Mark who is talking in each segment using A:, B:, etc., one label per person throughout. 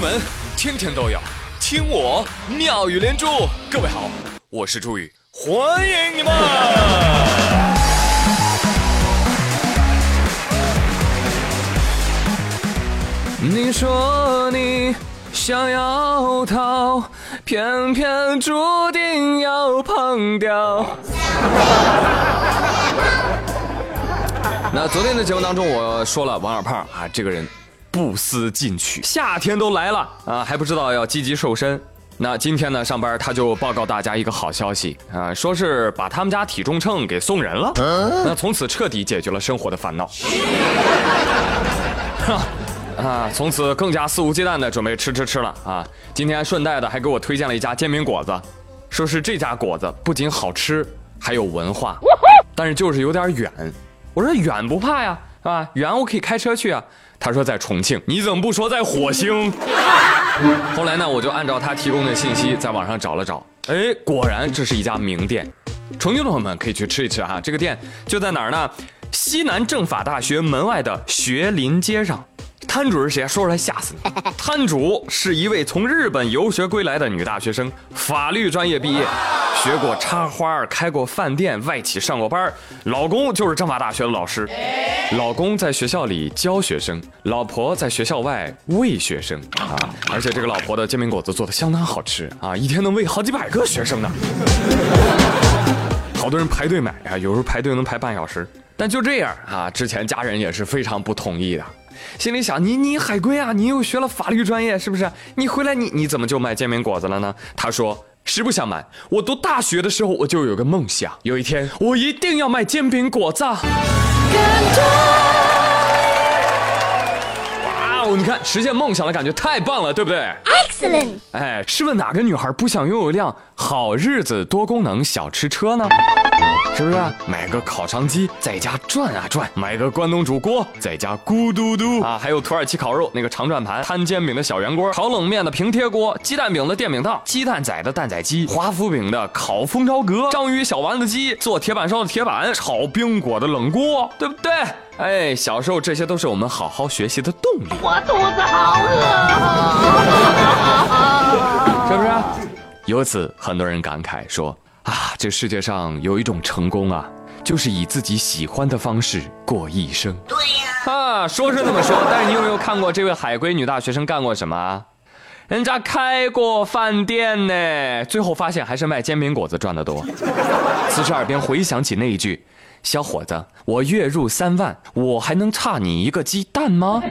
A: 门天天都有听我妙语连珠。各位好，我是朱宇，欢迎你们！你说你想要逃，偏偏注定要碰掉。那昨天的节目当中，我说了王小胖啊，这个人不思进取，夏天都来了啊，还不知道要积极瘦身。那今天呢，上班他就报告大家一个好消息啊，说是把他们家体重秤给送人了。那从此彻底解决了生活的烦恼。啊，从此更加肆无忌惮的准备吃吃吃了啊！今天顺带的还给我推荐了一家煎饼果子，说是这家果子不仅好吃，还有文化，但是就是有点远。我说远不怕呀，是吧？远我可以开车去啊。他说在重庆，你怎么不说在火星？后来呢，我就按照他提供的信息在网上找了找，哎，果然这是一家名店，重庆的朋友们可以去吃一吃哈。这个店就在哪儿呢？西南政法大学门外的学林街上。摊主是谁？说出来吓死你！摊主是一位从日本游学归来的女大学生，法律专业毕业，学过插花，开过饭店，外企上过班。老公就是政法大学的老师，老公在学校里教学生，老婆在学校外喂学生啊！而且这个老婆的煎饼果子做的相当好吃啊，一天能喂好几百个学生呢。好多人排队买啊，有时候排队能排半小时。但就这样啊，之前家人也是非常不同意的。心里想你你海归啊，你又学了法律专业，是不是？你回来你你怎么就卖煎饼果子了呢？他说实不相瞒，我读大学的时候我就有个梦想，有一天我一定要卖煎饼果子。哇哦，你看实现梦想的感觉太棒了，对不对？Excellent。哎，试问哪个女孩不想拥有一辆好日子多功能小吃车呢？是不是买个烤肠机在家转啊转，买个关东煮锅在家咕嘟嘟啊，还有土耳其烤肉那个长转盘，摊煎饼的小圆锅，烤冷面的平贴锅，鸡蛋饼的电饼铛，鸡蛋仔的蛋仔机，华夫饼的烤蜂巢格，章鱼小丸子机，做铁板烧的铁板，炒冰果的冷锅，对不对？哎，小时候这些都是我们好好学习的动力。我肚子好饿，是不是？由此，很多人感慨说。啊，这世界上有一种成功啊，就是以自己喜欢的方式过一生。对呀，啊，说是这么说，但是你有没有看过这位海归女大学生干过什么？人家开过饭店呢，最后发现还是卖煎饼果子赚得多。此时耳边回想起那一句。小伙子，我月入三万，我还能差你一个鸡蛋吗？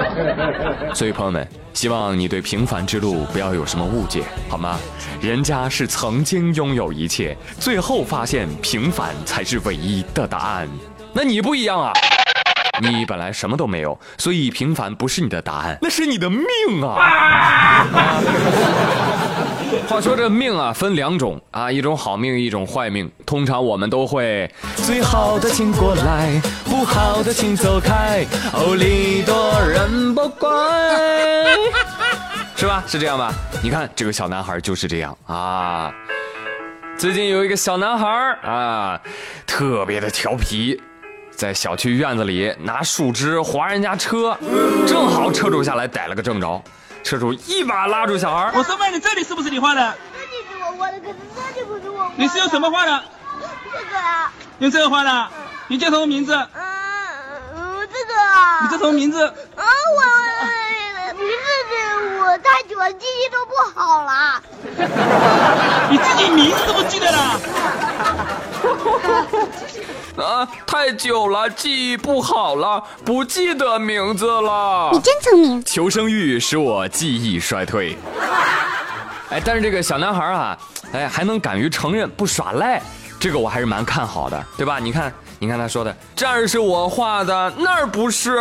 A: 所以朋友们，希望你对平凡之路不要有什么误解，好吗？人家是曾经拥有一切，最后发现平凡才是唯一的答案。那你不一样啊，你本来什么都没有，所以平凡不是你的答案，那是你的命啊。话说这命啊，分两种啊，一种好命，一种坏命。通常我们都会，最好的请过来，不好的请走开。哦，礼多人不怪，是吧？是这样吧？你看这个小男孩就是这样啊。最近有一个小男孩啊，特别的调皮，在小区院子里拿树枝划人家车，正好车主下来逮了个正着。车主一把拉住小孩
B: 我说：“问你这里是不是你画的？
C: 这里是我画的，可是这里不是我。
B: 你是用什么画的？
C: 这个啊。
B: 用这个画的。你叫什么名字？
C: 嗯，这个啊。
B: 你叫什么名字？啊，
C: 我名字是我太久了，记忆都不好了。
B: 你自己名字都不记得了？
A: 啊，太久了，记忆不好了，不记得名字了。
C: 你真聪明。
A: 求生欲使我记忆衰退。哎，但是这个小男孩啊，哎，还能敢于承认不耍赖，这个我还是蛮看好的，对吧？你看。你看他说的，这儿是我画的，那儿不是，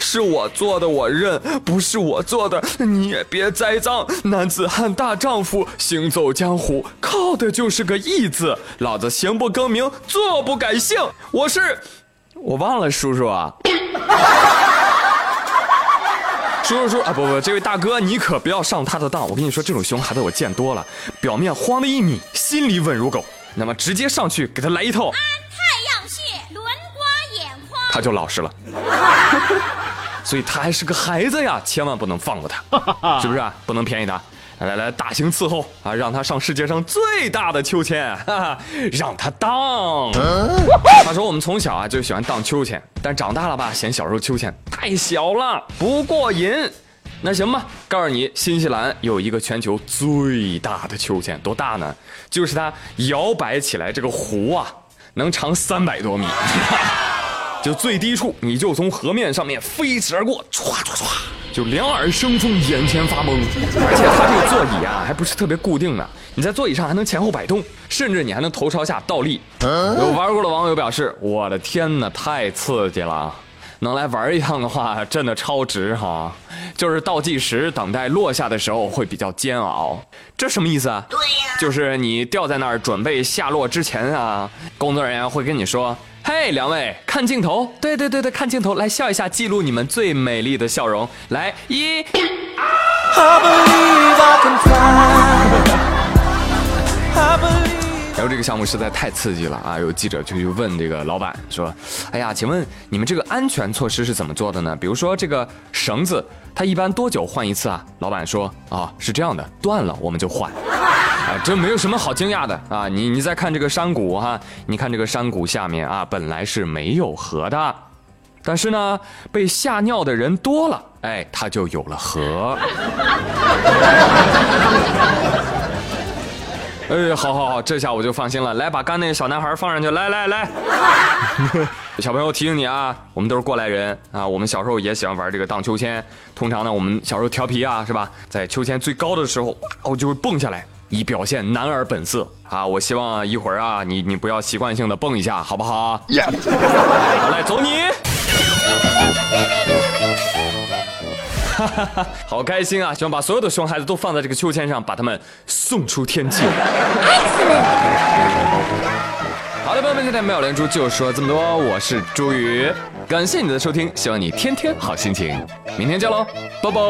A: 是我做的，我认，不是我做的，你也别栽赃。男子汉大丈夫，行走江湖，靠的就是个义字。老子行不更名，坐不改姓，我是，我忘了叔叔啊。叔叔叔啊，不不，这位大哥，你可不要上他的当。我跟你说，这种熊孩子我见多了，表面慌的一米，心里稳如狗。那么直接上去给他来一套。按太阳穴，轮刮眼眶他就老实了，所以他还是个孩子呀，千万不能放过他，是不是啊？不能便宜他。来来来，大型伺候啊，让他上世界上最大的秋千，哈哈，让他荡。他说我们从小啊就喜欢荡秋千，但长大了吧，嫌小时候秋千太小了，不过瘾。那行吧，告诉你，新西兰有一个全球最大的秋千，多大呢？就是它摇摆起来这个弧啊，能长三百多米，就最低处你就从河面上面飞驰而过，唰唰唰，就两耳生风，眼前发懵。而且它这个座椅啊，还不是特别固定的，你在座椅上还能前后摆动，甚至你还能头朝下倒立。有玩过的网友表示：“我的天哪，太刺激了！”能来玩一趟的话，真的超值哈！就是倒计时等待落下的时候会比较煎熬，这什么意思啊？对呀，就是你吊在那儿准备下落之前啊，工作人员会跟你说：“嘿，两位，看镜头，对对对对，看镜头，来笑一下，记录你们最美丽的笑容。来，一。”然后这个项目实在太刺激了啊！有记者就去问这个老板说：“哎呀，请问你们这个安全措施是怎么做的呢？比如说这个绳子，它一般多久换一次啊？”老板说：“啊，是这样的，断了我们就换。”啊，这没有什么好惊讶的啊！你你再看这个山谷哈，你看这个山谷下面啊，本来是没有河的，但是呢，被吓尿的人多了，哎，它就有了河。哎，好好好，这下我就放心了。来，把刚那个小男孩放上去。来来来，小朋友提醒你啊，我们都是过来人啊。我们小时候也喜欢玩这个荡秋千。通常呢，我们小时候调皮啊，是吧？在秋千最高的时候，我就会蹦下来，以表现男儿本色啊。我希望一会儿啊，你你不要习惯性的蹦一下，好不好？好，来走你。哈哈哈，好开心啊！希望把所有的熊孩子都放在这个秋千上，把他们送出天际。好的，朋友们，今天妙连珠就说这么多，我是朱宇，感谢你的收听，希望你天天好心情，明天见喽，拜拜。